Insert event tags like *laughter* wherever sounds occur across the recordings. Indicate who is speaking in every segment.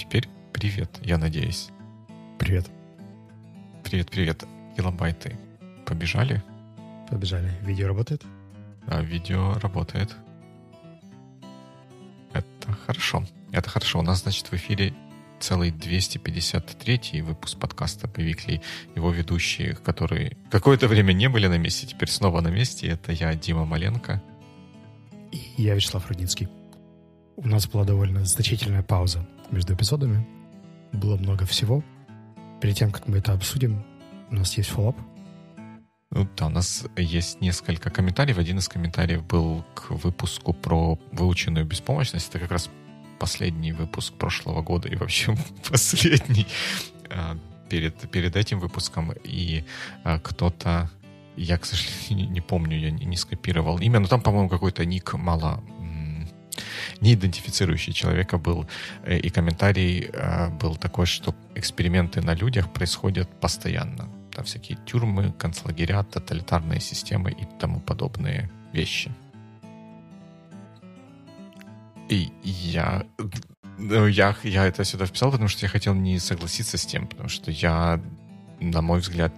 Speaker 1: теперь привет, я надеюсь.
Speaker 2: Привет.
Speaker 1: Привет, привет. Килобайты побежали?
Speaker 2: Побежали. Видео работает?
Speaker 1: А, видео работает. Это хорошо. Это хорошо. У нас, значит, в эфире целый 253 выпуск подкаста «Повикли». Его ведущие, которые какое-то время не были на месте, теперь снова на месте. Это я, Дима Маленко.
Speaker 2: И я, Вячеслав Рудницкий. У нас была довольно значительная пауза между эпизодами. Было много всего. Перед тем, как мы это обсудим, у нас есть фоллоп.
Speaker 1: Ну да, у нас есть несколько комментариев. Один из комментариев был к выпуску про выученную беспомощность. Это как раз последний выпуск прошлого года и вообще *laughs* последний а, перед, перед этим выпуском. И а, кто-то, я, к сожалению, *laughs* не помню, я не, скопировал имя, но там, по-моему, какой-то ник мало не идентифицирующий человека был. Э, и комментарий а, был такой, что эксперименты на людях происходят постоянно. Там всякие тюрьмы, концлагеря, тоталитарные системы и тому подобные вещи. И я, ну, я, я это сюда вписал, потому что я хотел не согласиться с тем, потому что я, на мой взгляд,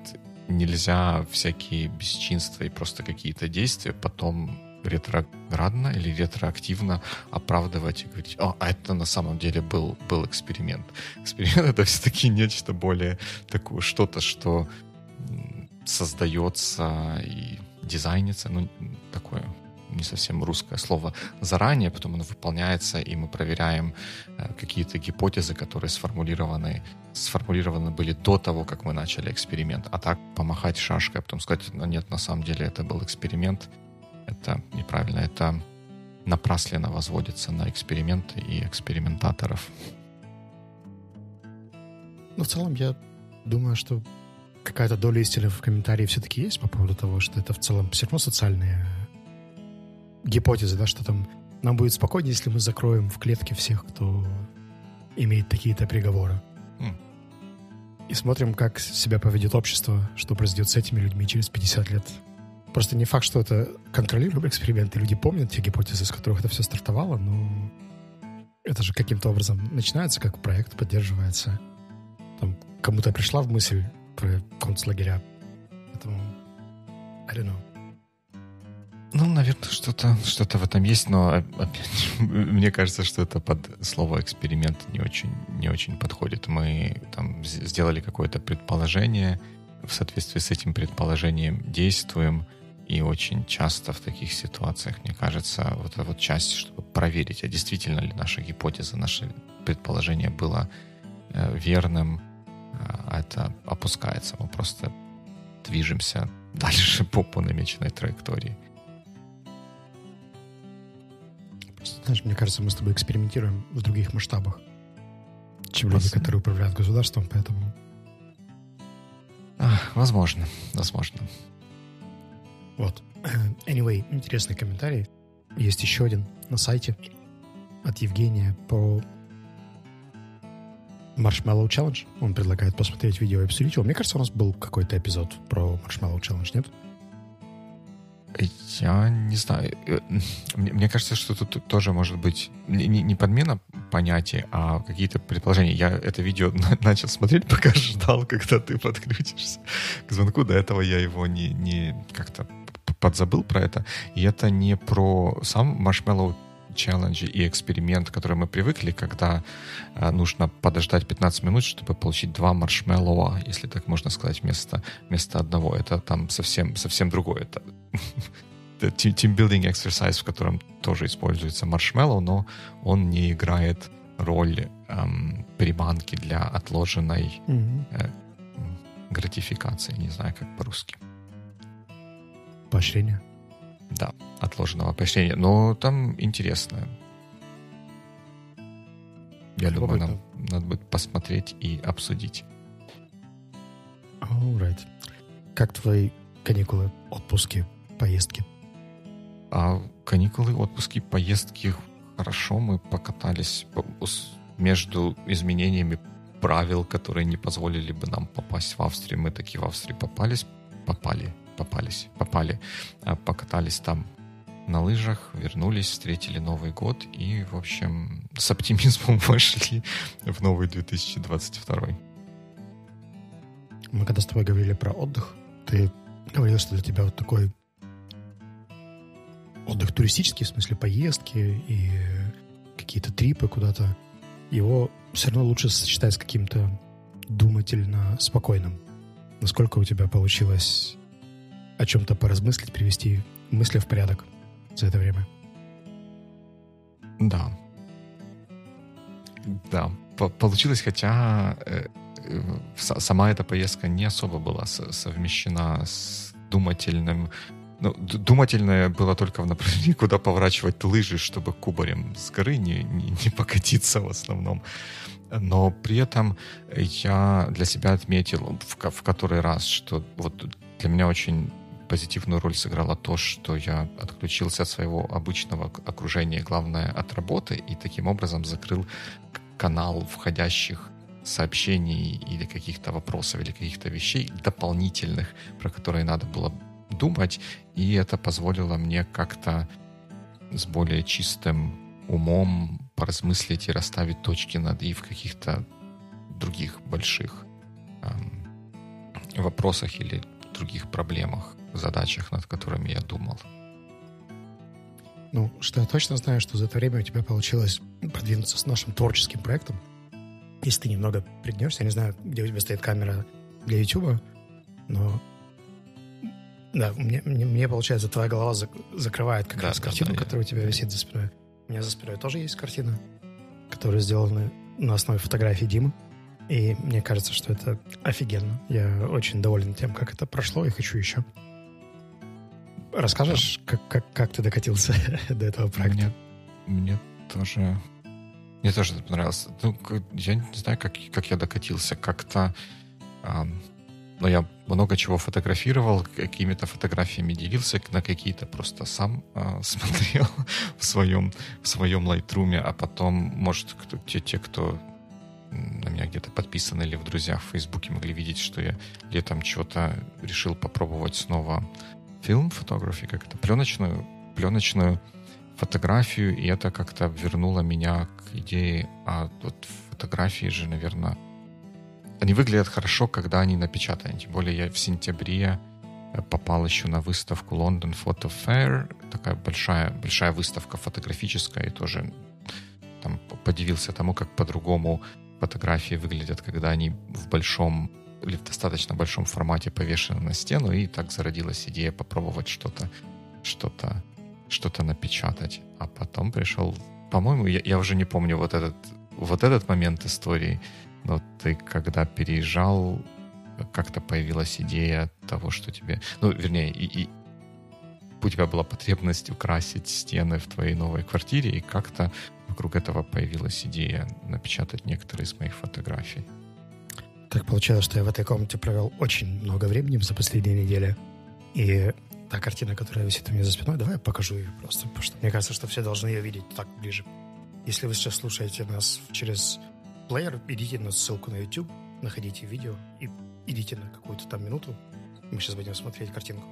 Speaker 1: нельзя всякие бесчинства и просто какие-то действия потом ретроградно или ретроактивно оправдывать и говорить, о, а это на самом деле был, был эксперимент. Эксперимент — это все-таки нечто более такое, что-то, что создается и дизайнится, ну, такое не совсем русское слово, заранее, потом оно выполняется, и мы проверяем э, какие-то гипотезы, которые сформулированы, сформулированы были до того, как мы начали эксперимент. А так помахать шашкой, а потом сказать, ну нет, на самом деле это был эксперимент, это неправильно, это напрасленно возводится на эксперименты и экспериментаторов.
Speaker 2: Ну, в целом, я думаю, что какая-то доля истины в комментарии все-таки есть по поводу того, что это в целом все равно социальные гипотезы, да, что там нам будет спокойнее, если мы закроем в клетке всех, кто имеет такие-то приговоры. Mm. И смотрим, как себя поведет общество, что произойдет с этими людьми через 50 лет. Просто не факт, что это контролируемый эксперимент, и люди помнят те гипотезы, с которых это все стартовало, но это же каким-то образом начинается, как проект поддерживается. Там кому-то пришла в мысль про концлагеря. Поэтому, I don't know.
Speaker 1: Ну, наверное, что-то что в этом есть, но опять *laughs* мне кажется, что это под слово эксперимент не очень, не очень подходит. Мы там сделали какое-то предположение, в соответствии с этим предположением действуем, и очень часто в таких ситуациях, мне кажется, вот эта вот часть, чтобы проверить, а действительно ли наша гипотеза, наше предположение было э, верным, а это опускается. Мы просто движемся *laughs* дальше по, по намеченной траектории.
Speaker 2: Знаешь, мне кажется, мы с тобой экспериментируем в других масштабах, чем люди, которые управляют государством, поэтому...
Speaker 1: А, возможно, возможно.
Speaker 2: Вот. *clears throat* Anyway, интересный комментарий. Есть еще один на сайте от Евгения по Marshmallow Challenge. Он предлагает посмотреть видео и обсудить его. Мне кажется, у нас был какой-то эпизод про Marshmallow Challenge, нет?
Speaker 1: Я не знаю. Э, мне, мне кажется, что тут тоже может быть не, не подмена понятий, а какие-то предположения. Я это видео *laughs* начал смотреть, пока ждал, *laughs* когда ты подключишься к звонку. До этого я его не, не как-то подзабыл про это. И это не про сам Marshmallow челленджи и эксперимент, к которому мы привыкли, когда э, нужно подождать 15 минут, чтобы получить два маршмеллоа, если так можно сказать, вместо, вместо одного. Это там совсем, совсем другое. Это *laughs* team-building exercise, в котором тоже используется маршмеллоу, но он не играет роль эм, приманки для отложенной mm-hmm. э, гратификации. Не знаю, как по-русски.
Speaker 2: Поощрение.
Speaker 1: Да, отложенного поощрения. Но там интересно. Я думаю, нам надо будет посмотреть и обсудить.
Speaker 2: Alright. Как твои каникулы, отпуски, поездки?
Speaker 1: А каникулы, отпуски, поездки хорошо. Мы покатались между изменениями правил, которые не позволили бы нам попасть в Австрию. Мы такие в Австрии попались, попали попались, попали, а, покатались там на лыжах, вернулись, встретили Новый год и, в общем, с оптимизмом *laughs* вошли в новый 2022.
Speaker 2: Мы когда с тобой говорили про отдых, ты говорил, что для тебя вот такой отдых туристический, в смысле поездки и какие-то трипы куда-то, его все равно лучше сочетать с каким-то думательно спокойным. Насколько у тебя получилось о чем-то поразмыслить, привести мысли в порядок за это время?
Speaker 1: Да. Да, получилось, хотя э, э, сама эта поездка не особо была совмещена с думательным ну, думательное было только в направлении, куда поворачивать лыжи, чтобы кубарем с горы не, не, не покатиться в основном. Но при этом я для себя отметил в, в который раз, что вот для меня очень позитивную роль сыграло то, что я отключился от своего обычного окружения, главное, от работы, и таким образом закрыл канал входящих сообщений или каких-то вопросов или каких-то вещей дополнительных, про которые надо было думать, и это позволило мне как-то с более чистым умом поразмыслить и расставить точки над «и» в каких-то других больших эм, вопросах или других проблемах, задачах, над которыми я думал.
Speaker 2: Ну, что я точно знаю, что за это время у тебя получилось продвинуться с нашим творческим проектом. Если ты немного пригнешься, я не знаю, где у тебя стоит камера для YouTube, но да, мне, мне, мне получается, твоя голова зак- закрывает как да, раз да, картину, да, которая я... у тебя висит за спиной. У меня за спиной тоже есть картина, которая сделана на основе фотографии Димы. И мне кажется, что это офигенно. Я очень доволен тем, как это прошло, и хочу еще. Расскажешь, да. как, как, как ты докатился *laughs* до этого проекта?
Speaker 1: Мне, мне тоже... Мне тоже это понравилось. Ну, я не знаю, как, как я докатился. Как-то... Эм, но я много чего фотографировал, какими-то фотографиями делился, на какие-то просто сам э, *laughs* смотрел в своем, в своем Lightroom, а потом, может, кто, те, те, кто на меня где-то подписаны или в друзьях в Фейсбуке могли видеть, что я летом что-то решил попробовать снова фильм фотографии, как это, пленочную, пленочную фотографию, и это как-то вернуло меня к идее, а вот фотографии же, наверное, они выглядят хорошо, когда они напечатаны. Тем более я в сентябре э, попал еще на выставку London Photo Fair, такая большая, большая выставка фотографическая, и тоже там подивился тому, как по-другому фотографии выглядят, когда они в большом или в достаточно большом формате повешены на стену, и так зародилась идея попробовать что-то, что-то, что-то напечатать. А потом пришел, по-моему, я, я уже не помню вот этот, вот этот момент истории, но ты когда переезжал, как-то появилась идея того, что тебе... Ну, вернее, и, и у тебя была потребность украсить стены в твоей новой квартире, и как-то вокруг этого появилась идея напечатать некоторые из моих фотографий.
Speaker 2: Так получилось, что я в этой комнате провел очень много времени за последние недели. И та картина, которая висит у меня за спиной, давай я покажу ее просто, потому что мне кажется, что все должны ее видеть так ближе. Если вы сейчас слушаете нас через плеер, идите на ссылку на YouTube, находите видео и идите на какую-то там минуту. Мы сейчас будем смотреть картинку.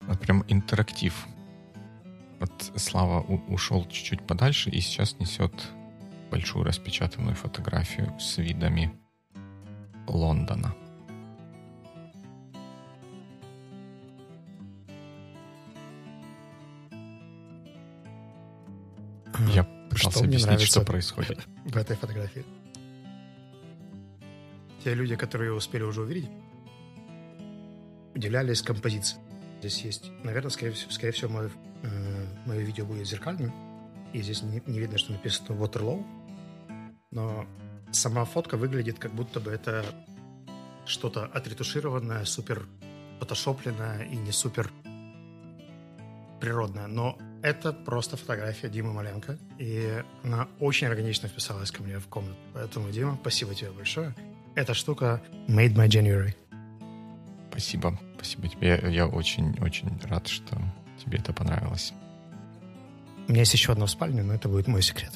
Speaker 1: Вот прям интерактив. Вот Слава ушел чуть-чуть подальше и сейчас несет большую распечатанную фотографию с видами Лондона. Я пытался что объяснить, что происходит. *laughs*
Speaker 2: В этой фотографии. Те люди, которые успели уже увидеть, уделялись композиции. Здесь есть, наверное, скорее всего, скорее всего мое, э, мое видео будет зеркальным. И здесь не, не видно, что написано Waterloo. Но сама фотка выглядит, как будто бы это что-то отретушированное, супер фотошопленное и не супер природная, но это просто фотография Димы Маленко, и она очень органично вписалась ко мне в комнату. Поэтому, Дима, спасибо тебе большое. Эта штука made my January.
Speaker 1: Спасибо. Спасибо тебе. Я очень-очень рад, что тебе это понравилось.
Speaker 2: У меня есть еще одна в спальне, но это будет мой секрет.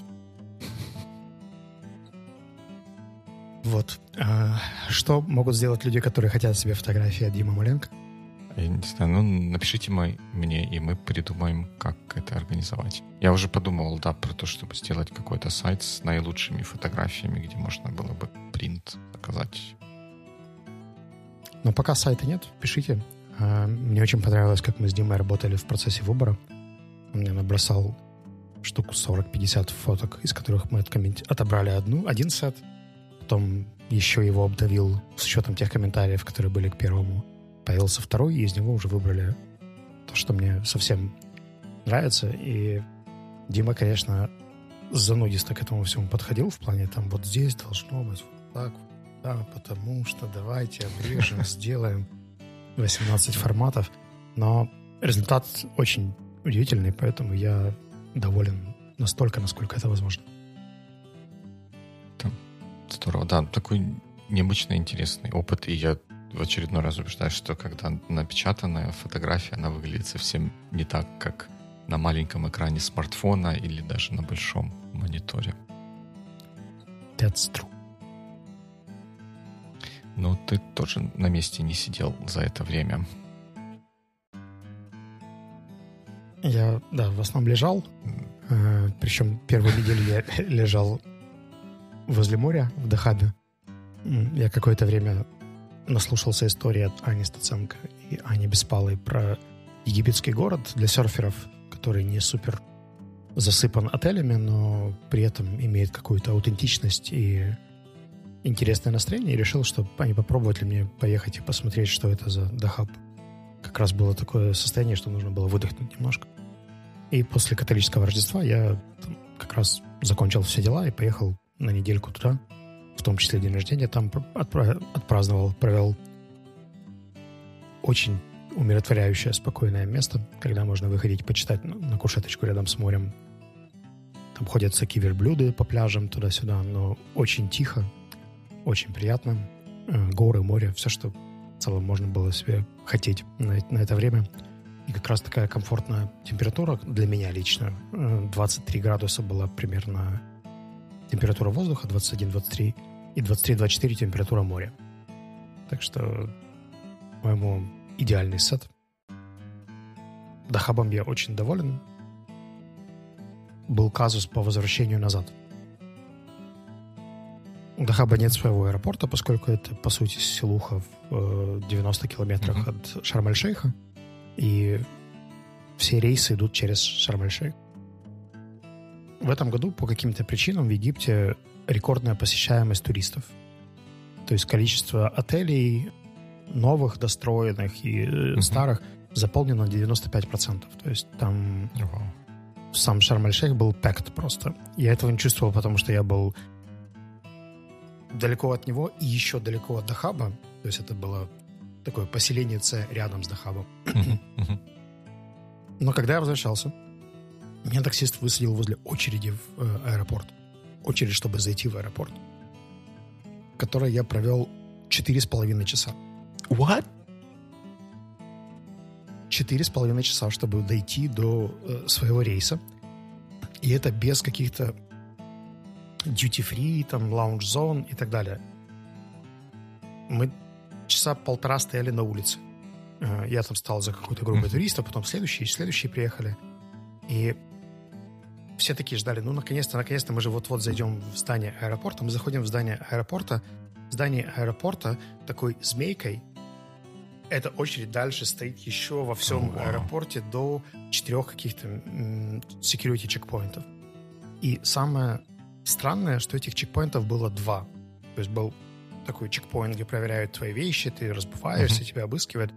Speaker 2: Вот. А, что могут сделать люди, которые хотят себе фотографии от Димы Маленко?
Speaker 1: Я не знаю, ну напишите мой, мне, и мы придумаем, как это организовать. Я уже подумывал, да, про то, чтобы сделать какой-то сайт с наилучшими фотографиями, где можно было бы принт заказать.
Speaker 2: Но пока сайта нет, пишите. А, мне очень понравилось, как мы с Димой работали в процессе выбора. Он мне набросал штуку 40-50 фоток, из которых мы отобрали одну, один сет. Потом еще его обдавил с учетом тех комментариев, которые были к первому. Появился второй, и из него уже выбрали то, что мне совсем нравится. И Дима, конечно, занудисто к этому всему подходил в плане там вот здесь должно быть вот так, вот, да, потому что давайте обрежем, *laughs* сделаем 18 форматов. Но результат очень удивительный, поэтому я доволен настолько, насколько это возможно.
Speaker 1: Здорово, да, такой необычно интересный опыт, и я в очередной раз убеждаюсь, что когда напечатанная фотография, она выглядит совсем не так, как на маленьком экране смартфона или даже на большом мониторе.
Speaker 2: That's true.
Speaker 1: Но ты тоже на месте не сидел за это время.
Speaker 2: Я, да, в основном лежал. Э, причем первую неделю я *laughs* лежал возле моря в Дахабе. Я какое-то время наслушался истории от Ани Стаценко и Ани Беспалой про египетский город для серферов, который не супер засыпан отелями, но при этом имеет какую-то аутентичность и интересное настроение. И решил, что они попробовать ли мне поехать и посмотреть, что это за Дахаб. Как раз было такое состояние, что нужно было выдохнуть немножко. И после католического Рождества я как раз закончил все дела и поехал на недельку туда, в том числе день рождения, там отпраздновал, провел очень умиротворяющее, спокойное место, когда можно выходить почитать на кушеточку рядом с морем. Там ходят всякие верблюды по пляжам туда-сюда, но очень тихо, очень приятно. Э, горы, море, все, что в целом можно было себе хотеть на, на это время. И как раз такая комфортная температура для меня лично. 23 э, градуса была примерно температура воздуха 21-23 и 23-24 температура моря. Так что, по-моему, идеальный сет. Дахабом я очень доволен. Был казус по возвращению назад. У Дахаба нет своего аэропорта, поскольку это, по сути, селуха в 90 э, километрах mm-hmm. от Шарм-эль-Шейха. И все рейсы идут через Шарм-эль-Шейх. В этом году по каким-то причинам в Египте рекордная посещаемость туристов. То есть количество отелей новых, достроенных и uh-huh. старых заполнено на 95%. То есть там uh-huh. сам Шарм-эль-Шейх был пект просто. Я этого не чувствовал, потому что я был далеко от него и еще далеко от Дахаба. То есть это было такое поселение С рядом с Дахабом. Но когда я возвращался, меня таксист высадил возле очереди в э, аэропорт. Очередь, чтобы зайти в аэропорт. Которой я провел четыре с половиной часа.
Speaker 1: What?
Speaker 2: Четыре с половиной часа, чтобы дойти до э, своего рейса. И это без каких-то duty-free, там, lounge-зон и так далее. Мы часа полтора стояли на улице. Э, я там стал за какой-то группой туристов, потом следующие, следующие приехали. И все такие ждали, ну, наконец-то, наконец-то мы же вот-вот зайдем в здание аэропорта. Мы заходим в здание аэропорта. Здание аэропорта такой змейкой. Эта очередь дальше стоит еще во всем oh, wow. аэропорте до четырех каких-то security чекпоинтов. И самое странное, что этих чекпоинтов было два. То есть был такой чекпоинт, где проверяют твои вещи, ты разбываешься, uh-huh. тебя обыскивают,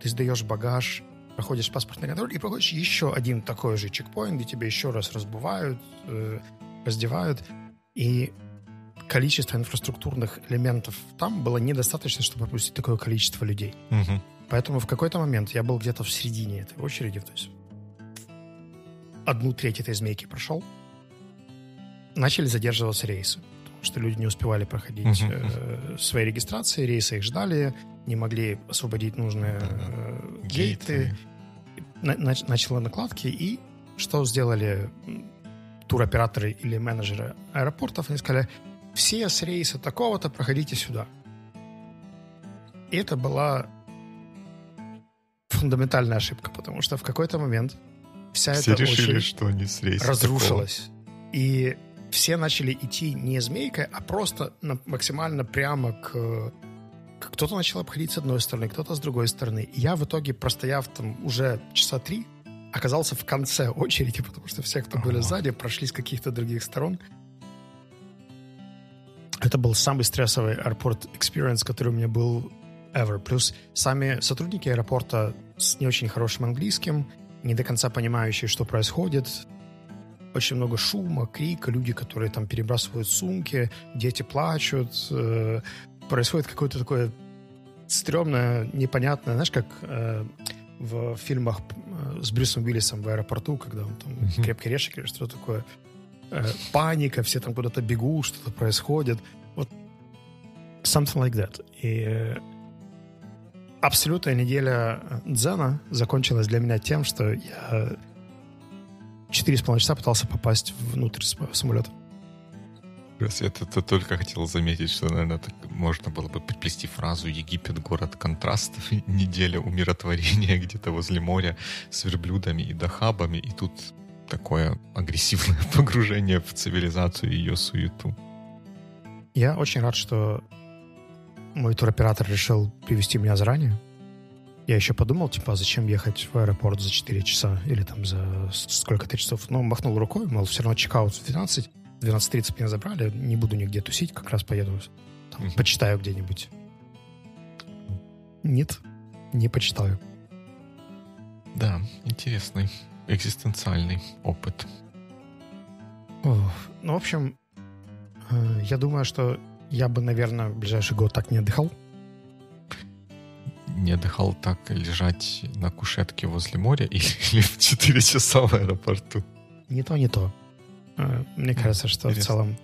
Speaker 2: ты сдаешь багаж, проходишь паспортный контроль и проходишь еще один такой же чекпоинт, где тебя еще раз разбывают, э, раздевают. И количество инфраструктурных элементов там было недостаточно, чтобы пропустить такое количество людей. Угу. Поэтому в какой-то момент я был где-то в середине этой очереди, то есть одну треть этой змейки прошел. Начали задерживаться рейсы, потому что люди не успевали проходить угу. э, свои регистрации, рейсы их ждали, не могли освободить нужные э, гейты. Нач, начала накладки, и что сделали туроператоры или менеджеры аэропортов? Они сказали, все с рейса такого-то проходите сюда. И это была фундаментальная ошибка, потому что в какой-то момент вся
Speaker 1: Все
Speaker 2: эта
Speaker 1: решили, что они с рейса
Speaker 2: разрушилась. И все начали идти не змейкой, а просто на- максимально прямо к... Кто-то начал обходить с одной стороны, кто-то с другой стороны. И я в итоге, простояв там уже часа три, оказался в конце очереди, потому что все, кто были сзади, прошли с каких-то других сторон. Это был самый стрессовый аэропорт experience, который у меня был ever. Плюс сами сотрудники аэропорта с не очень хорошим английским, не до конца понимающие, что происходит. Очень много шума, крика, люди, которые там перебрасывают сумки, дети плачут. э, происходит какое-то такое стрёмное, непонятное, знаешь, как э, в фильмах э, с Брюсом Уиллисом в аэропорту, когда он там
Speaker 1: Мгм.
Speaker 2: крепкий орешек или что такое. Э, паника, все там куда-то бегут, что-то происходит. Вот something like that. И э, абсолютная неделя э, дзена закончилась для меня тем, что я четыре с половиной часа пытался попасть внутрь самолета.
Speaker 1: Тут тут только хотел заметить, что, наверное, так можно было бы приплести фразу «Египет — город контрастов, *laughs* неделя умиротворения *laughs* где-то возле моря с верблюдами и дахабами, и тут такое агрессивное *laughs* погружение в цивилизацию и ее суету».
Speaker 2: Я очень рад, что мой туроператор решил привести меня заранее. Я еще подумал, типа, а зачем ехать в аэропорт за 4 часа или там за сколько-то часов. Но махнул рукой, мол, все равно чекаут в 12. В 12.30 меня забрали, не буду нигде тусить, как раз поеду, там,
Speaker 1: Мгм.
Speaker 2: почитаю где-нибудь. Нет, не почитаю.
Speaker 1: Да, интересный экзистенциальный опыт.
Speaker 2: Ну, в общем, э, я думаю, что я бы, наверное, в ближайший год так не отдыхал.
Speaker 1: Не отдыхал так лежать на кушетке возле моря *laughs* или, или в 4 часа в аэропорту?
Speaker 2: Не то, не то. Э, Мне кажется, что в
Speaker 1: интересно.
Speaker 2: целом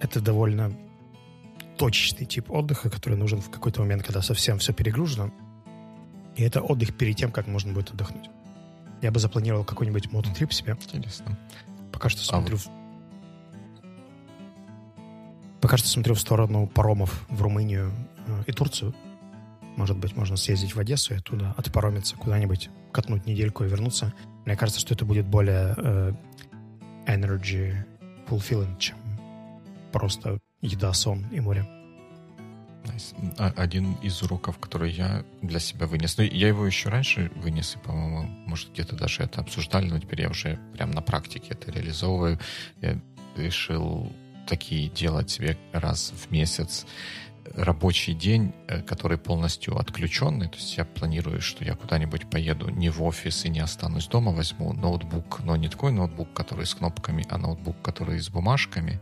Speaker 2: это довольно точечный тип отдыха, который нужен в какой-то момент, когда совсем все перегружено. И это отдых перед тем, как можно будет отдохнуть. Я бы запланировал какой-нибудь мототрип себе.
Speaker 1: Интересно.
Speaker 2: Пока что
Speaker 1: А
Speaker 2: смотрю... в- Пока что смотрю в сторону паромов в Румынию э, и Турцию. Может быть, можно съездить в Одессу и оттуда отпаромиться куда-нибудь, катнуть недельку и вернуться. Мне кажется, что это будет более э, energy fulfilling, чем просто еда, сон и море.
Speaker 1: А- Один из уроков, который я для себя вынес. Ну, я его еще раньше вынес, и, по-моему, может, где-то даже это обсуждали, но теперь я уже прям на практике это реализовываю. Я решил такие делать себе раз в месяц рабочий день, э, который полностью отключенный. То есть я планирую, что я куда-нибудь поеду не в офис и не останусь дома, возьму ноутбук, но не такой ноутбук, который с кнопками, а ноутбук, который с бумажками,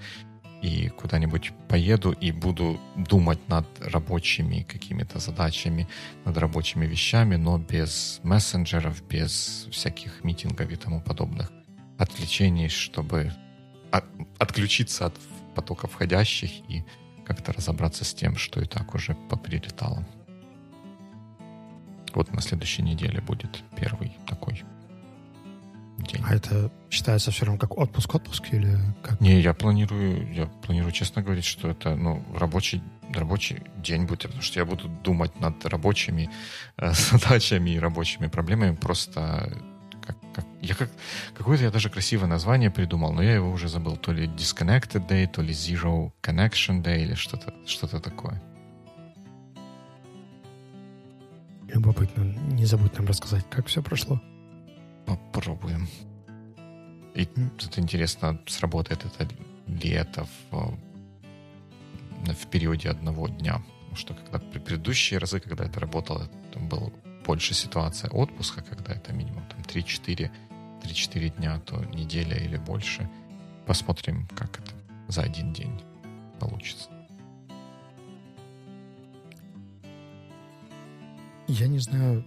Speaker 1: и куда-нибудь поеду и буду думать над рабочими какими-то задачами, над рабочими вещами, но без мессенджеров, без всяких митингов и тому подобных отвлечений, чтобы от- отключиться от потока входящих и как-то разобраться с тем, что и так уже поприлетало. Вот на следующей неделе будет первый такой день.
Speaker 2: А это считается все равно как отпуск-отпуск или как?
Speaker 1: Не, я планирую, я планирую честно говорить, что это ну, рабочий, рабочий день будет, потому что я буду думать над рабочими э, *laughs* задачами и рабочими проблемами. Просто как, как- я как, какое-то я даже красивое название придумал, но я его уже забыл. То ли Disconnected Day, то ли Zero Connection Day или что-то что такое.
Speaker 2: Любопытно. Не забудь нам рассказать, как все прошло.
Speaker 1: Попробуем. И тут интересно, сработает это ли это в, в периоде одного дня. Потому что когда при предыдущие разы, когда это работало, там была больше ситуация отпуска, когда это минимум там 3-4, 3-4 дня, то неделя или больше. Посмотрим, как это за один день получится.
Speaker 2: Я не знаю,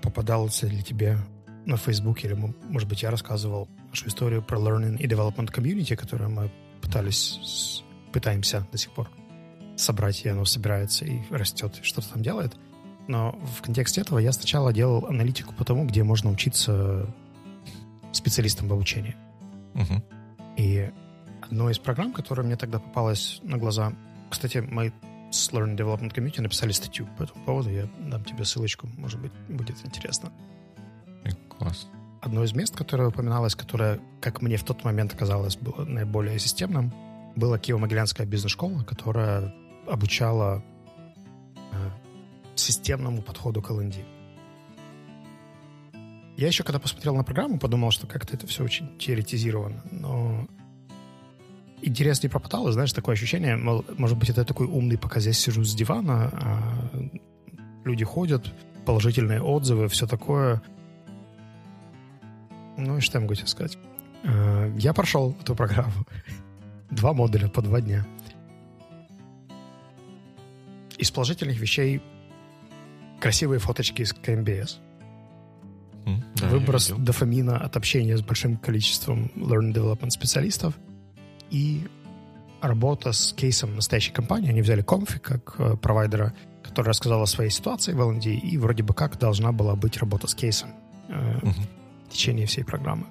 Speaker 2: попадался ли тебе на Фейсбуке, или, может быть, я рассказывал нашу историю про Learning и Development Community, которую мы пытались, пытаемся до сих пор собрать, и оно собирается и растет, и что-то там делает. Но в контексте этого я сначала делал аналитику по тому, где можно учиться специалистам в обучении.
Speaker 1: Мгм.
Speaker 2: И одной из программ, которая мне тогда попалась на глаза, кстати, мои с Learning Development Community написали статью по этому поводу. Я дам тебе ссылочку, может быть, будет интересно.
Speaker 1: Класс.
Speaker 2: Одно из мест, которое упоминалось, которое, как мне в тот момент казалось, было наиболее системным, была Киево-Могилянская бизнес-школа, которая обучала э, системному подходу к L&D. Я еще, когда посмотрел на программу, подумал, что как-то это все очень теоретизировано. Но интерес не пропадал, знаешь, такое ощущение, мол, может быть, это такой умный, пока здесь сижу с дивана, а люди ходят, положительные отзывы, все такое. Ну и что я могу тебе сказать? Э, я прошел эту программу. *laughs* Два модуля по два дня. Из положительных вещей красивые фоточки из КМБС.
Speaker 1: М, да,
Speaker 2: Выброс дофамина от общения с большим количеством learning development специалистов и работа с кейсом настоящей компании. Они взяли Comfy как э, провайдера, который рассказал о своей ситуации в L&D, и вроде бы как должна была быть работа с кейсом э,
Speaker 1: Мгм.
Speaker 2: в течение всей программы.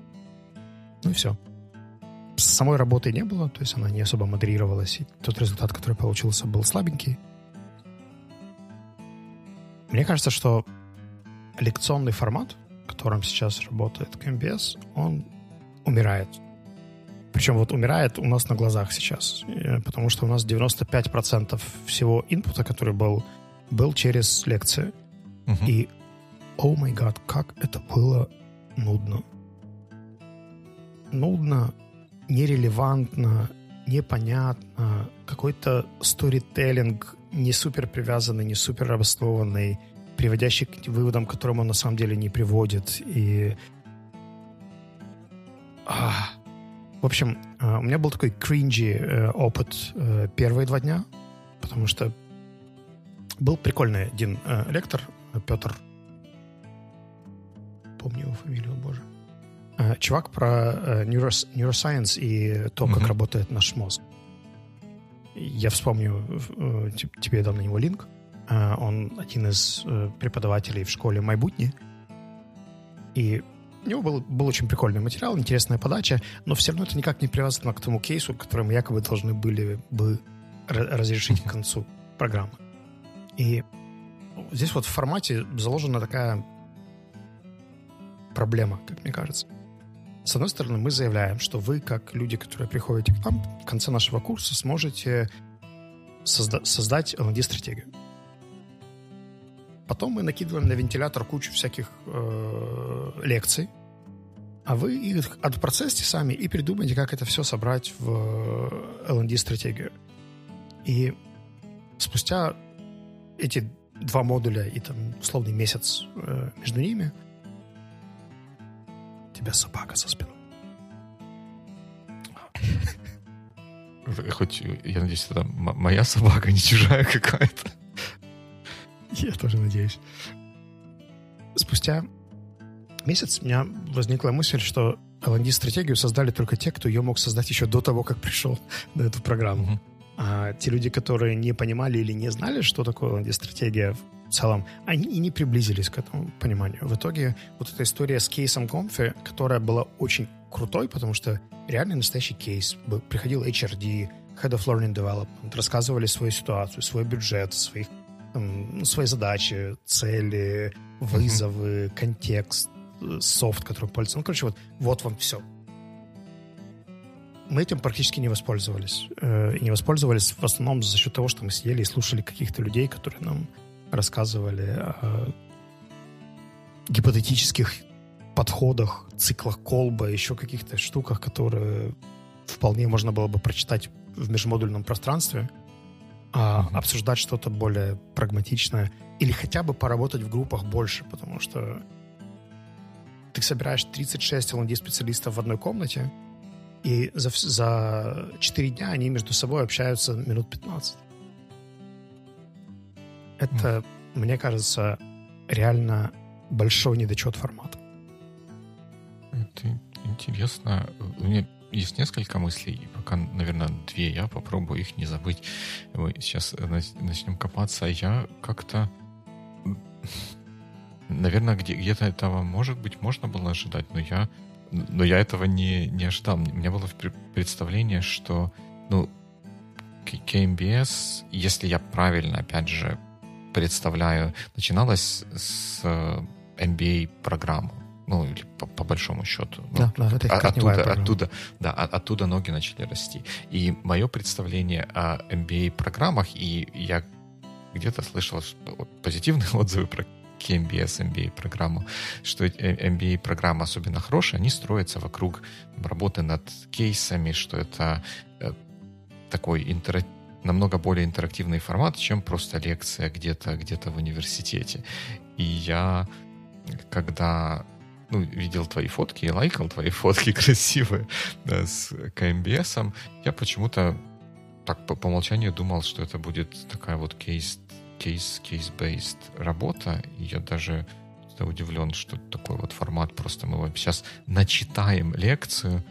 Speaker 2: Ну и все. Самой работы не было, то есть она не особо модерировалась, и тот результат, который получился, был слабенький. Мне кажется, что лекционный формат, в котором сейчас работает КМБС, он умирает. Причем вот умирает у нас на глазах сейчас, э, потому что у нас 95% всего инпута, который был, был через лекции.
Speaker 1: Мгм.
Speaker 2: И, о май гад, как это было нудно. Нудно, нерелевантно, непонятно, какой-то сторителлинг не супер привязанный, не супер обоснованный, приводящий к выводам, к которым он на самом деле не приводит. И... А. В общем, а, у меня был такой кринжи э, опыт э, первые два дня, потому что был прикольный один э, лектор, Петр, помню его фамилию, боже. Э, чувак про э, neuroscience и то, как работает наш мозг. Я вспомню, э, те- тебе я дам на него линк. Э, Он один из э, преподавателей в школе Майбутни. И у него был, был очень прикольный материал, интересная подача, но все равно это никак не привязано к тому кейсу, который мы якобы должны были бы ра- разрешить к концу программы. И здесь вот в формате заложена такая проблема, как мне кажется. С одной стороны, мы заявляем, что вы, как люди, которые приходите к нам, в конце нашего курса сможете созда- создать L&D-стратегию. Потом мы накидываем на вентилятор кучу всяких э, лекций, а вы их отпроцессите сами и придумайте, как это все собрать в L&D-стратегию. И спустя эти два модуля и там условный месяц э, между ними тебя собака за спиной.
Speaker 1: Хоть, я надеюсь, это моя собака, не чужая какая-то.
Speaker 2: Я тоже надеюсь. Спустя месяц у меня возникла мысль, что L&D-стратегию создали только те, кто ее мог создать еще до того, как пришел на эту программу.
Speaker 1: Мгм.
Speaker 2: А те люди, которые не понимали или не знали, что такое L&D-стратегия в целом, они и не приблизились к этому пониманию. В итоге вот эта история с кейсом Comfy, которая была очень крутой, потому что реальный настоящий кейс. Приходил HRD, Head of Learning Development, рассказывали свою ситуацию, свой бюджет, своих, м, ну, свои задачи, цели, вызовы, контекст, э, софт, которым пользуются. Ну, короче, вот, вот вам все. Мы этим практически не воспользовались. Э, И не воспользовались в основном за счет того, что мы сидели и слушали каких-то людей, которые нам рассказывали о гипотетических подходах, циклах колба, еще каких-то штуках, которые вполне можно было бы прочитать в межмодульном пространстве, а обсуждать что-то более прагматичное или хотя бы поработать в группах больше, потому что ты собираешь 36 L&D-специалистов в одной комнате, и за, за 4 дня они между собой общаются минут 15. Это, мне кажется, реально большой недочет формата.
Speaker 1: Это интересно. У меня есть несколько мыслей, и пока, наверное, две я попробую их не забыть. Мы сейчас нач- начнем копаться. Я как-то... Наверное, где, где-то этого, может быть, можно было ожидать, но я, но я этого не, не ожидал. У меня было пре- представление, что ну, KMBS, если я правильно, опять же, представляю, начиналась с MBA-программы ну, или по, по большому счету.
Speaker 2: Да,
Speaker 1: ну,
Speaker 2: да, это
Speaker 1: а, оттуда, оттуда, да, оттуда ноги начали расти. И мое представление о MBA-программах, и я где-то слышал позитивные *laughs* отзывы про KMBS MBA-программу, что MBA-программы, особенно хорошие, они строятся вокруг работы над кейсами, что это э, такой интерактивный намного более интерактивный формат, чем просто лекция где-то где в университете. И я, когда ну, видел твои фотки и лайкал твои фотки *laughs* красивые да, с КМБС, я почему-то так по, по умолчанию думал, что это будет такая вот кейс, кейс, кейс-based работа. И я даже удивлен, что такой вот формат. Просто мы вот сейчас начитаем лекцию,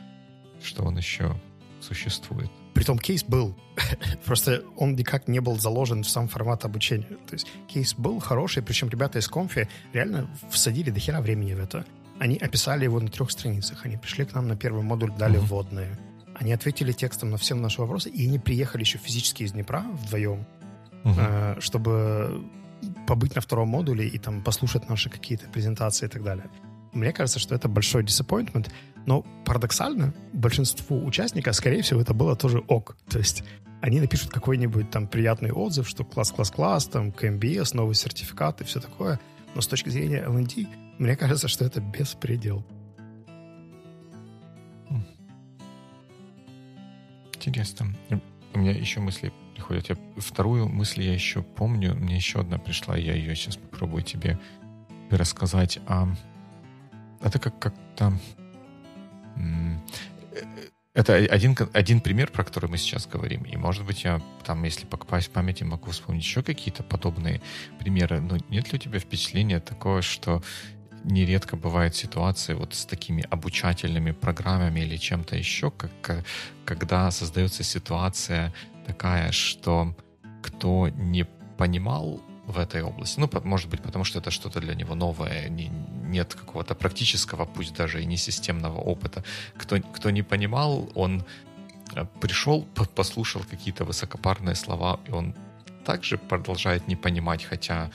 Speaker 1: что он еще существует.
Speaker 2: Притом кейс был. *laughs* Просто он никак не был заложен в сам формат обучения. То есть кейс был хороший, причем ребята из конфи реально всадили до хера времени в это. Они описали его на трех страницах. Они пришли к нам на первый модуль, дали uh-huh. вводные. Они ответили текстом на все наши вопросы, и они приехали еще физически из Днепра вдвоем, uh-huh. чтобы побыть на втором модуле и там послушать наши какие-то презентации и так далее. Мне кажется, что это большой disappointment, но парадоксально большинству участников, скорее всего, это было тоже ок. То есть они напишут какой-нибудь там приятный отзыв, что класс-класс-класс, там КМБС, новый сертификат и все такое. Но с точки зрения L&D мне кажется, что это беспредел.
Speaker 1: Интересно. У меня еще мысли приходят. Я вторую мысль я еще помню. Мне еще одна пришла, я ее сейчас попробую тебе рассказать. А это как как-то... Это один, один пример, про который мы сейчас говорим. И, может быть, я там, если покопаюсь в памяти, могу вспомнить еще какие-то подобные примеры. Но нет ли у тебя впечатления такое, что нередко бывают ситуации вот с такими обучательными программами или чем-то еще, как, когда создается ситуация такая, что кто не понимал в этой области. Ну, может быть, потому что это что-то для него новое, не, нет какого-то практического, пусть даже и не системного опыта. Кто, кто не понимал, он э, пришел, послушал какие-то высокопарные слова, и он также продолжает не понимать, хотя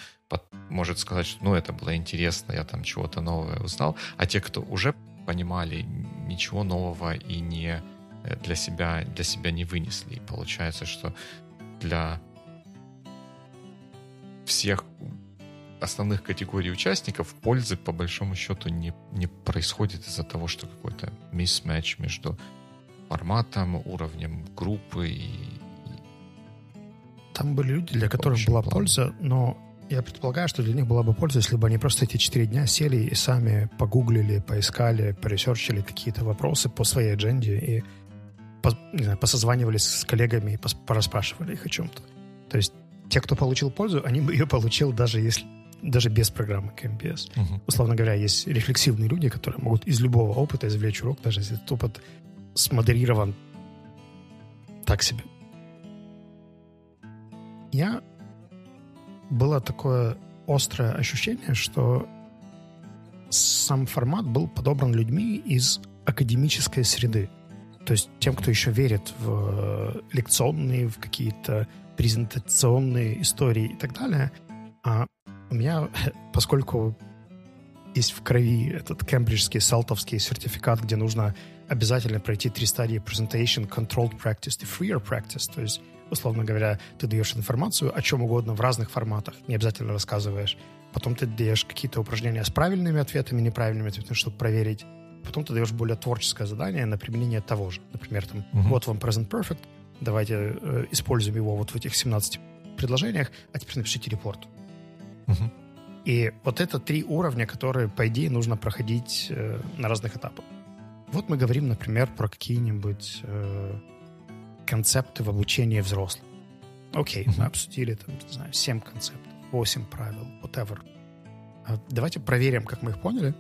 Speaker 1: может сказать, что ну это было интересно, я там чего-то новое узнал, а те, кто уже понимали, ничего нового и не э, для себя, для себя не вынесли. И получается, что для всех основных категорий участников пользы по большому счету не, не происходит из-за того, что какой-то мисс-матч между форматом, уровнем группы и...
Speaker 2: Там были люди, для которых была плану. польза, но я предполагаю, что для них была бы польза, если бы они просто эти четыре дня сели и сами погуглили, поискали, поресерчили какие-то вопросы по своей адженде и по, не знаю, посозванивались с коллегами и пос, пораспрашивали их о чем-то. То есть те, кто получил пользу, они бы ее получил даже если даже без программы КМПС. Угу. Условно говоря, есть рефлексивные люди, которые могут из любого опыта извлечь урок, даже если этот опыт смодерирован так себе. Я было такое острое ощущение, что сам формат был подобран людьми из академической среды. То есть тем, кто еще верит в лекционные, в какие-то презентационные истории и так далее. А у меня, *laughs* поскольку есть в крови этот кембриджский салтовский сертификат, где нужно обязательно пройти три стадии presentation, controlled practice и freer practice, то есть условно говоря, ты даешь информацию о чем угодно в разных форматах, не обязательно рассказываешь. Потом ты даешь какие-то упражнения с правильными ответами, неправильными ответами, чтобы проверить. Потом ты даешь более творческое задание на применение того же. Например, там, uh-huh. вот вам present perfect, давайте э, используем его вот в этих 17 предложениях, а теперь напишите репорт. Uh-huh. И вот это три уровня, которые, по идее, нужно проходить э, на разных этапах. Вот мы говорим, например, про какие-нибудь э, концепты в обучении взрослых. Окей, okay, мы обсудили, там, не знаю, 7 концептов, 8 правил, whatever. А давайте проверим, как мы их поняли,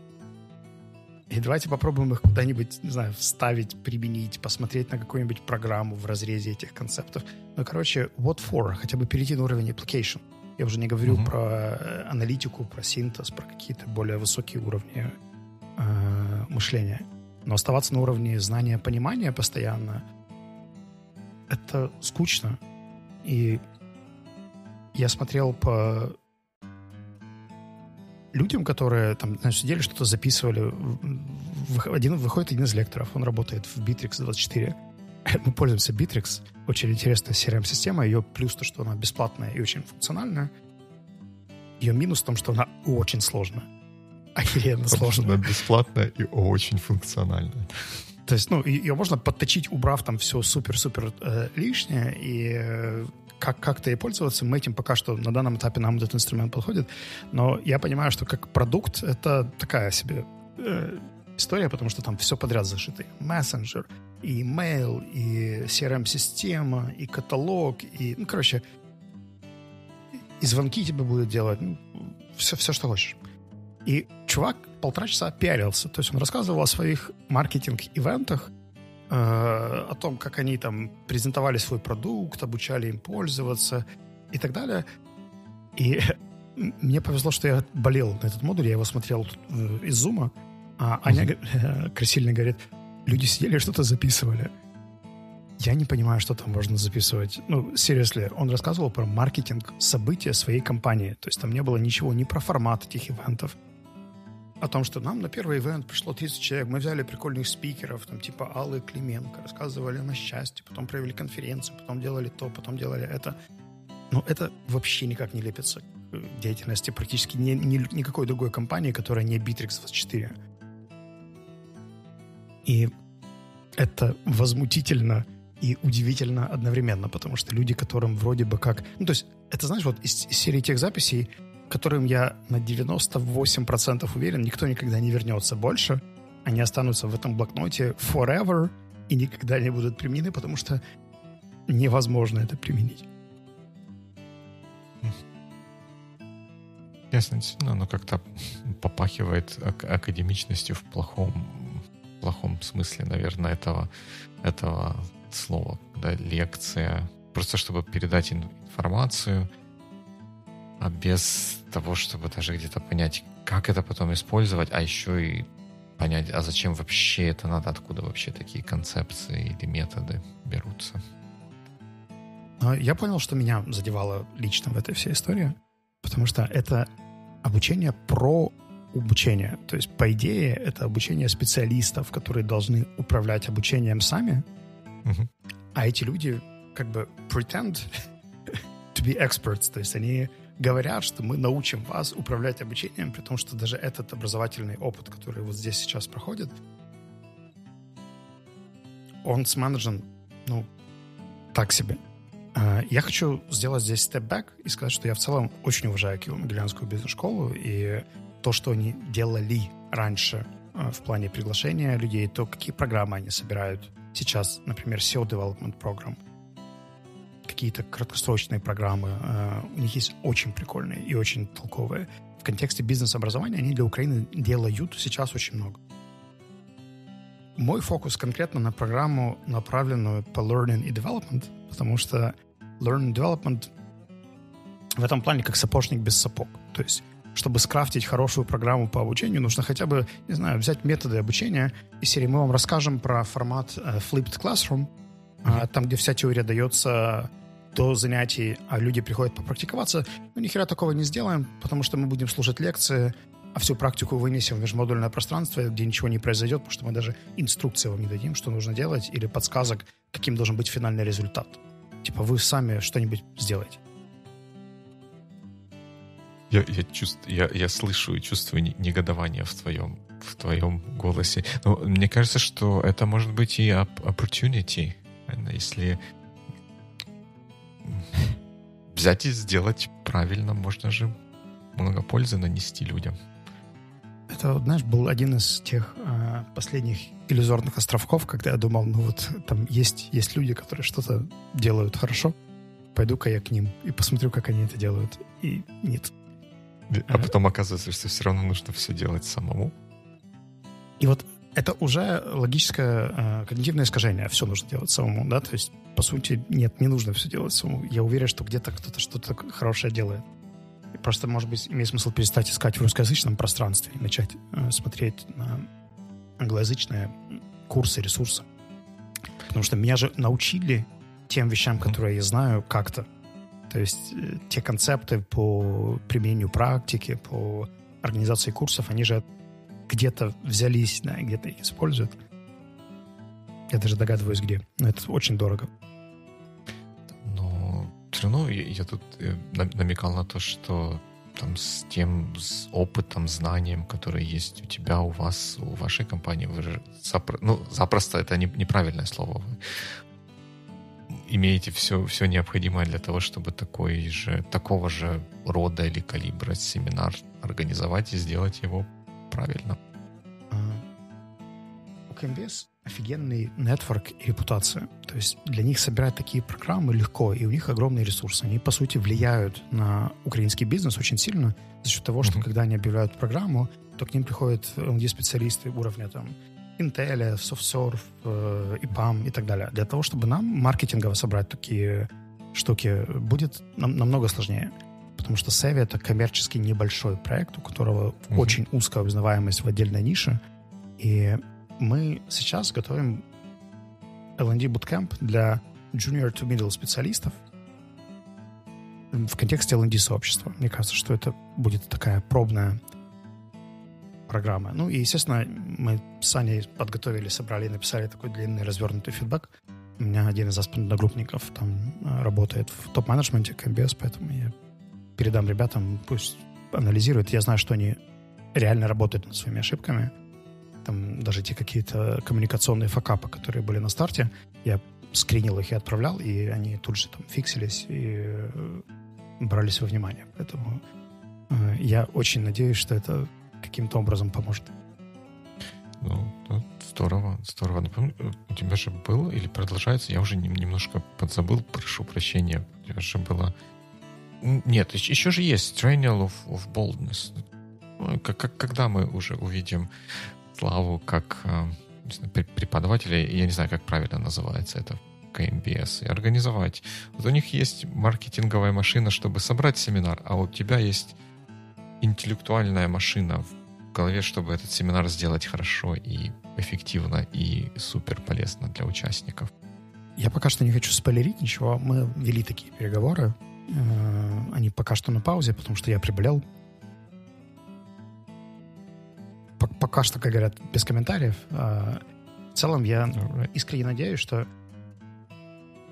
Speaker 2: и давайте попробуем их куда-нибудь, не знаю, вставить, применить, посмотреть на какую-нибудь программу в разрезе этих концептов. Ну, короче, what for? Хотя бы перейти на уровень application. Я уже не говорю mm-hmm. про э, аналитику, про синтез, про какие-то более высокие уровни э, мышления. Но оставаться на уровне знания, понимания постоянно — это скучно. и я смотрел по людям, которые там знаешь, сидели, что-то записывали. Один, выходит один из лекторов, он работает в Bittrex 24. *laughs* Мы пользуемся Bittrex, очень интересная CRM-система. Ее плюс то, что она бесплатная и очень функциональная. Ее минус в том, что она очень сложная. *laughs* Охеренно сложная.
Speaker 1: Она бесплатная и очень функциональная.
Speaker 2: То есть, ну, ее можно подточить, убрав там все супер-супер э, лишнее, и э, как, как-то ей пользоваться. Мы этим пока что на данном этапе нам этот инструмент подходит. Но я понимаю, что как продукт это такая себе э, история, потому что там все подряд зашито. Мессенджер, и email, и CRM-система, и каталог, и, ну, короче, и звонки тебе будут делать, ну, все, все, что хочешь. И чувак полтора часа пиарился. То есть он рассказывал о своих маркетинг-ивентах, э, о том, как они там презентовали свой продукт, обучали им пользоваться и так далее. И *laughs* мне повезло, что я болел на этот модуль, я его смотрел э, из зума, а Аня *laughs* красильно говорит, люди сидели что-то записывали. Я не понимаю, что там можно записывать. Ну, серьезно, он рассказывал про маркетинг события своей компании. То есть там не было ничего ни про формат этих ивентов, о том, что нам на первый ивент пришло 30 человек, мы взяли прикольных спикеров, там типа Аллы Клименко, рассказывали на счастье, потом провели конференцию, потом делали то, потом делали это. Но это вообще никак не лепится к деятельности практически ни, ни, никакой другой компании, которая не Bittrex 24. И это возмутительно и удивительно одновременно, потому что люди, которым вроде бы как... Ну, то есть, это, знаешь, вот из, из серии тех записей, которым я на 98% уверен, никто никогда не вернется больше. Они останутся в этом блокноте forever и никогда не будут применены, потому что невозможно это применить.
Speaker 1: Ясно, действительно, оно как-то попахивает академичностью в плохом, плохом смысле, наверное, этого, этого слова. Да, лекция. Просто чтобы передать информацию, а без того, чтобы даже где-то понять, как это потом использовать, а еще и понять, а зачем вообще это надо, откуда вообще такие концепции или методы берутся.
Speaker 2: Я понял, что меня задевало лично в этой всей истории, потому что это обучение про обучение. То есть, по идее, это обучение специалистов, которые должны управлять обучением сами, угу. а эти люди как бы pretend *laughs* to be experts, то есть они говорят, что мы научим вас управлять обучением, при том, что даже этот образовательный опыт, который вот здесь сейчас проходит, он сменеджен, ну, так себе. А, я хочу сделать здесь степ-бэк и сказать, что я в целом очень уважаю Киево-Могилянскую бизнес-школу и то, что они делали раньше а, в плане приглашения людей, то какие программы они собирают сейчас, например, SEO Development Program — какие-то краткосрочные программы. Э, у них есть очень прикольные и очень толковые. В контексте бизнес-образования они для Украины делают сейчас очень много. Мой фокус конкретно на программу, направленную по learning и development, потому что learning development в этом плане как сапожник без сапог. То есть чтобы скрафтить хорошую программу по обучению, нужно хотя бы, не знаю, взять методы обучения. И серии мы вам расскажем про формат uh, Flipped Classroom, mm-hmm. там, где вся теория дается до занятий, а люди приходят попрактиковаться, ну, ни хера такого не сделаем, потому что мы будем слушать лекции, а всю практику вынесем в межмодульное пространство, где ничего не произойдет, потому что мы даже инструкции вам не дадим, что нужно делать, или подсказок, каким должен быть финальный результат. Типа вы сами что-нибудь сделаете.
Speaker 1: Я, я, чувств, я, я слышу и чувствую негодование в твоем, в твоем голосе. Но мне кажется, что это может быть и opportunity. Если взять и сделать правильно, можно же много пользы нанести людям.
Speaker 2: Это, знаешь, был один из тех э, последних иллюзорных островков, когда я думал, ну вот там есть, есть люди, которые что-то делают хорошо, пойду-ка я к ним и посмотрю, как они это делают. И нет.
Speaker 1: А потом оказывается, что все равно нужно все делать самому.
Speaker 2: И вот это уже логическое э, когнитивное искажение. Все нужно делать самому, да? То есть, по сути, нет, не нужно все делать самому. Я уверен, что где-то кто-то что-то хорошее делает. И просто, может быть, имеет смысл перестать искать в русскоязычном пространстве и начать э, смотреть на англоязычные курсы, ресурсы. Потому что меня же научили тем вещам, которые я знаю, как-то. То есть э, те концепты по применению практики, по организации курсов, они же где-то взялись, да, где-то их используют. Я даже догадываюсь, где. Но это очень дорого.
Speaker 1: Но все равно я, я тут э, намекал на то, что там с тем с опытом, знанием, которое есть у тебя, у вас, у вашей компании, вы же запро- ну, запросто это не, неправильное слово. Вы имеете все, все необходимое для того, чтобы такой же, такого же рода или калибра семинар организовать и сделать его правильно. А,
Speaker 2: у КМБС офигенный нетворк и репутация. То есть для них собирать такие программы легко, и у них огромные ресурсы. Они, по сути, влияют на украинский бизнес очень сильно за счет того, что mm-hmm. когда они объявляют программу, то к ним приходят LND-специалисты уровня там Intel, SoftServe, э, IPAM и так далее. Для того, чтобы нам маркетингово собрать такие штуки, будет нам, намного сложнее. Потому что Sevi — это коммерчески небольшой проект, у которого mm-hmm. очень узкая узнаваемость в отдельной нише. И мы сейчас готовим L&D Bootcamp для junior to middle специалистов в контексте L&D сообщества. Мне кажется, что это будет такая пробная программа. Ну и, естественно, мы с Аней подготовили, собрали и написали такой длинный развернутый фидбэк. У меня один из одногруппников там э, работает в топ-менеджменте КМБС, поэтому я передам ребятам, пусть анализируют. Я знаю, что они реально работают над своими ошибками, там даже те какие-то коммуникационные факапы, которые были на старте, я скринил их и отправлял, и они тут же там фиксились и э, брались во внимание. Поэтому э, я очень надеюсь, что это каким-то образом поможет.
Speaker 1: Ну, здорово, здорово. Напомню, э, у тебя же было или продолжается, я уже немножко подзабыл, прошу прощения, у тебя же было... Нет, еще же есть Triennial of, of Boldness. Ну, как, как, когда мы уже увидим Славу как э, знаю, преподавателя, я не знаю, как правильно называется это, КМБС, и организовать. Вот у них есть маркетинговая машина, чтобы собрать семинар, а у тебя есть интеллектуальная машина в голове, чтобы этот семинар сделать хорошо и эффективно и супер полезно для участников.
Speaker 2: Я пока что не хочу спойлерить ничего. Мы вели такие переговоры. Э, они пока что на паузе, потому что я приболел пока что, как говорят, без комментариев. А, в целом я искренне надеюсь, что,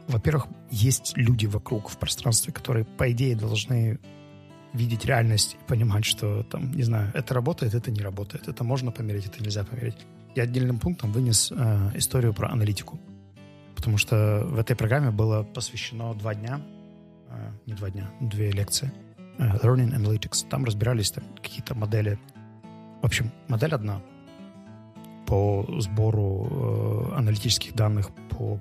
Speaker 2: во-первых, есть люди вокруг в пространстве, которые, по идее, должны видеть реальность и понимать, что там, не знаю, это работает, это не работает, это можно померить, это нельзя померить. Я отдельным пунктом вынес э, историю про аналитику, потому что в этой программе было посвящено два дня, э, не два дня, две лекции, э, Learning Analytics. Там разбирались там, какие-то модели в общем, модель одна по сбору э, аналитических данных по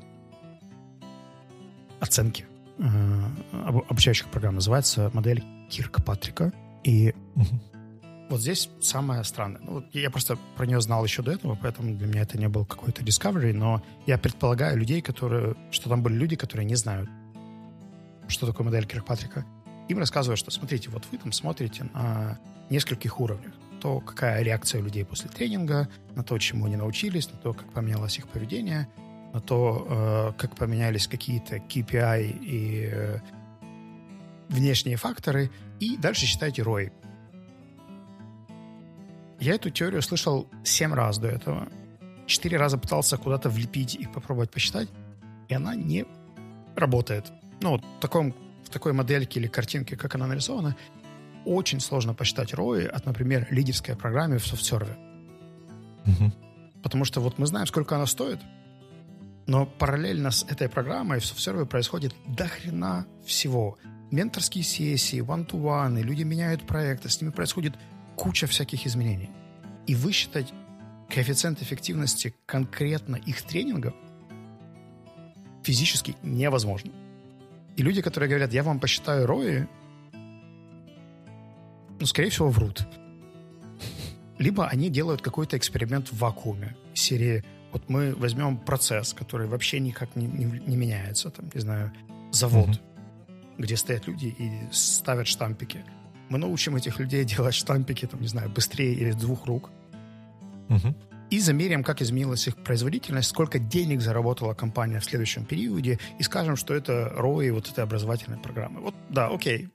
Speaker 2: оценке э, обучающих программ. Называется модель Кирка Патрика. И вот здесь самое странное. Ну, я просто про нее знал еще до этого, поэтому для меня это не был какой-то discovery, но я предполагаю людей, которые... Что там были люди, которые не знают, что такое модель Киркпатрика. Им рассказывают, что смотрите, вот вы там смотрите на нескольких уровнях то, какая реакция людей после тренинга, на то, чему они научились, на то, как поменялось их поведение, на то, э, как поменялись какие-то KPI и э, внешние факторы, и дальше считайте ROI. Я эту теорию слышал семь раз до этого. Четыре раза пытался куда-то влепить и попробовать посчитать, и она не работает. Ну, вот в, таком, в такой модельке или картинке, как она нарисована, очень сложно посчитать ROI от, например, лидерской программы в софтсерве. Угу. Потому что вот мы знаем, сколько она стоит, но параллельно с этой программой в софтсерве происходит дохрена всего. Менторские сессии, one-to-one, люди меняют проекты, с ними происходит куча всяких изменений. И высчитать коэффициент эффективности конкретно их тренингов физически невозможно. И люди, которые говорят, я вам посчитаю ROI, ну, скорее всего, врут. Либо они делают какой-то эксперимент в вакууме. Серии, вот мы возьмем процесс, который вообще никак не, не, не меняется, там, не знаю, завод, mm-hmm. Где стоят люди и ставят штампики. Мы научим этих людей *laughs* делать штампики, там, не знаю, быстрее или с двух рук. Mm-hmm. и замерим, как изменилась их производительность, сколько денег заработала компания в следующем периоде, и скажем, что это ROI вот этой образовательной программы. Вот, да, окей.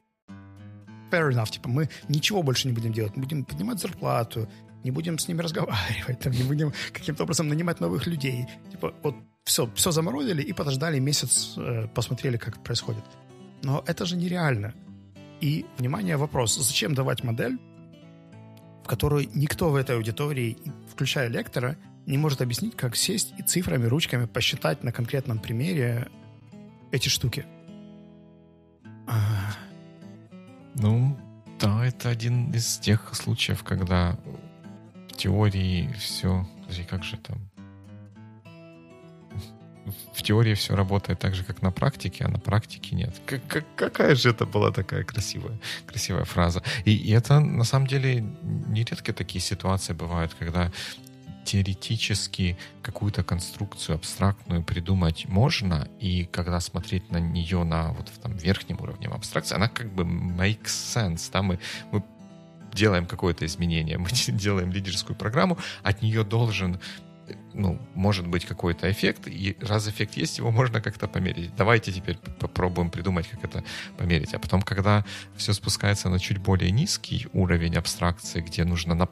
Speaker 2: Fair enough. Типа, мы ничего больше не будем делать. Мы будем поднимать зарплату, не будем с ними *laughs* разговаривать, там, не будем каким-то образом нанимать новых людей. Типа, вот все, все заморозили и подождали месяц, э, посмотрели, как это происходит. Но это же нереально. И, внимание, вопрос, зачем давать модель, в которой никто в этой аудитории, включая лектора, не может объяснить, как сесть и цифрами, ручками посчитать на конкретном примере эти штуки.
Speaker 1: А... Ну, да, это один из тех случаев, когда в теории все... Подожди, как же там? В теории все работает так же, как на практике, а на практике нет. Как, как, какая же это была такая красивая, красивая фраза. И, и это, на самом деле, нередко такие ситуации бывают, когда теоретически какую-то конструкцию абстрактную придумать можно, и когда смотреть на нее на вот в там верхнем уровне абстракции, она как бы makes sense, да, мы, мы делаем какое-то изменение, *laughs* мы делаем лидерскую программу, от нее должен ну, может быть какой-то эффект, и раз эффект есть, его можно как-то померить. Давайте теперь попробуем придумать, как это померить. А потом, когда все спускается на чуть более низкий уровень абстракции, где нужно на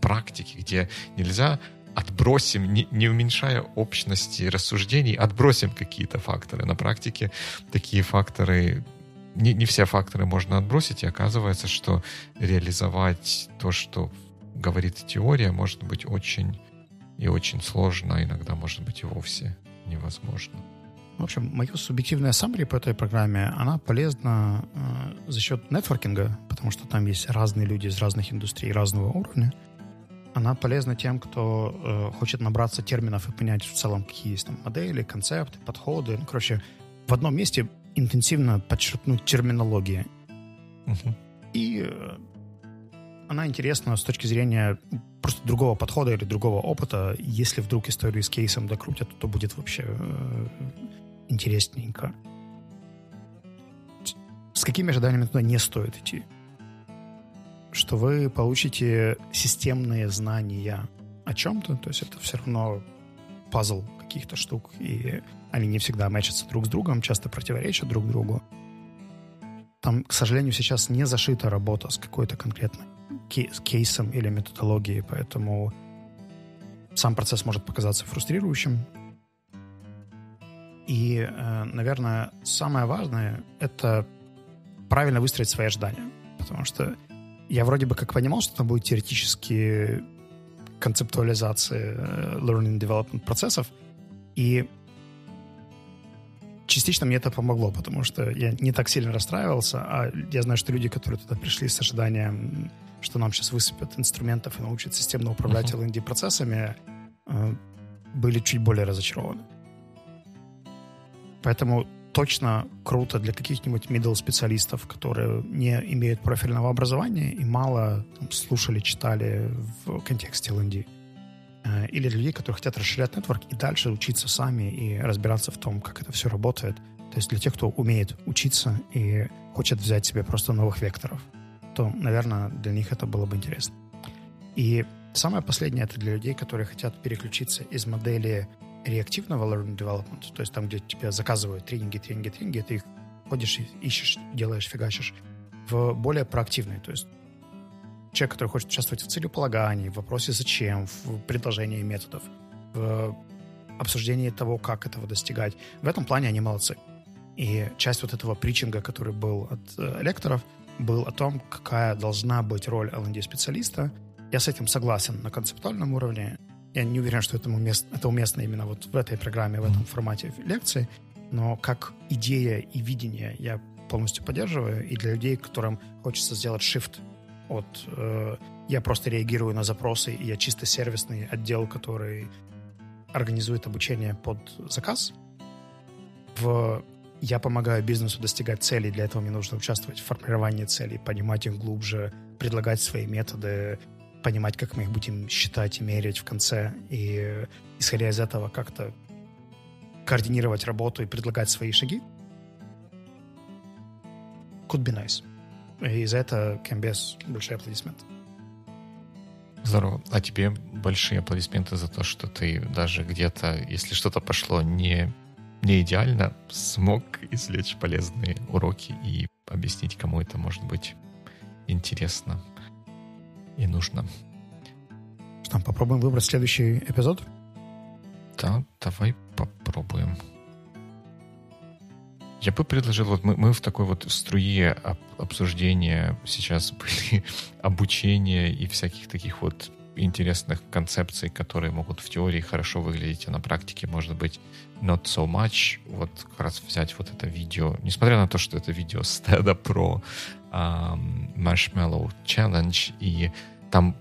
Speaker 1: практике, где нельзя отбросим, не, не уменьшая общности рассуждений, отбросим какие-то факторы. На практике такие факторы не, не все факторы можно отбросить, и оказывается, что реализовать то, что говорит теория, может быть очень и очень сложно, а иногда, может быть, и вовсе невозможно.
Speaker 2: В общем, мое субъективное summary по этой программе, она полезна э, за счет нетворкинга, потому что там есть разные люди из разных индустрий, разного уровня. Она полезна тем, кто э, хочет набраться терминов и понять в целом, какие есть там модели, концепты, подходы. Ну, короче, в одном месте интенсивно подчеркнуть терминологии. Угу. И э, она интересна с точки зрения просто другого подхода или другого опыта. Если вдруг историю с кейсом докрутят, то будет вообще э, интересненько. С какими ожиданиями туда не стоит идти? Что вы получите системные знания о чем-то, то есть это все равно пазл каких-то штук, и они не всегда мэчатся друг с другом, часто противоречат друг другу. Там, к сожалению, сейчас не зашита работа с какой-то конкретной кейсом или методологией, поэтому сам процесс может показаться фрустрирующим. И, э, наверное, самое важное — это правильно выстроить свои ожидания. Потому что я вроде бы как понимал, что там будет теоретически концептуализация э, learning development процессов, и частично мне это помогло, потому что я не так сильно расстраивался, а я знаю, что люди, которые туда пришли с ожиданием что нам сейчас высыпят инструментов и научат системно управлять uh-huh. L&D-процессами, э, были чуть более разочарованы. Поэтому точно круто для каких-нибудь middle специалистов, которые не имеют профильного образования и мало там, слушали, читали в контексте L&D. Э, или для людей, которые хотят расширять нетворк и дальше учиться сами и разбираться в том, как это все работает. То есть для тех, кто умеет учиться и хочет взять себе просто новых векторов то, наверное, для них это было бы интересно. И самое последнее это для людей, которые хотят переключиться из модели реактивного learning development, то есть там, где тебе заказывают тренинги, тренинги, тренинги, ты их ходишь, ищешь, делаешь, фигачишь, в более проактивный, то есть человек, который хочет участвовать в целеполагании, в вопросе зачем, в предложении методов, в обсуждении того, как этого достигать. В этом плане они молодцы. И часть вот этого притчинга, который был от э, лекторов — был о том, какая должна быть роль L&D-специалиста. Я с этим согласен на концептуальном уровне. Я не уверен, что это уместно, это уместно именно вот в этой программе, в этом формате лекции, но как идея и видение я полностью поддерживаю. И для людей, которым хочется сделать shift от э, я просто реагирую на запросы, и я чисто сервисный отдел, который организует обучение под заказ, в я помогаю бизнесу достигать целей, для этого мне нужно участвовать в формировании целей, понимать их глубже, предлагать свои методы, понимать, как мы их будем считать и мерить в конце, и исходя из этого как-то координировать работу и предлагать свои шаги. Could be nice. И за это Кембес большие аплодисменты.
Speaker 1: Здорово. А тебе большие аплодисменты за то, что ты даже где-то, если что-то пошло не, не идеально, смог извлечь полезные уроки и объяснить, кому это может быть интересно и нужно.
Speaker 2: Что, попробуем выбрать следующий эпизод?
Speaker 1: Да, давай попробуем. Я бы предложил, вот мы, мы в такой вот струе об, обсуждения сейчас *laughs* были обучения и всяких таких вот интересных концепций, которые могут в теории хорошо выглядеть, а на практике, может быть, not so much. Вот как раз взять вот это видео, несмотря на то, что это видео стеда про um, Marshmallow Challenge, и там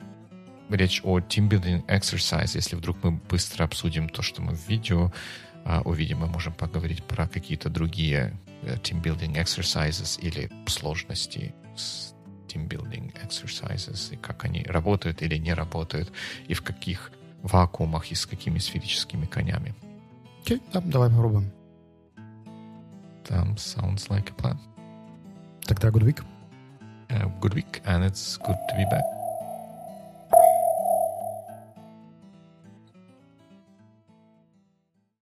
Speaker 1: речь о team-building exercise, если вдруг мы быстро обсудим то, что мы в видео а, увидим, мы можем поговорить про какие-то другие э, team-building exercises или сложности с team-building exercises, и как они работают или не работают, и в каких вакуумах и с какими сферическими конями.
Speaker 2: Окей, okay, да, давай попробуем.
Speaker 1: Там sounds like a plan.
Speaker 2: Тогда good week.
Speaker 1: Uh, good week, and it's good to be back.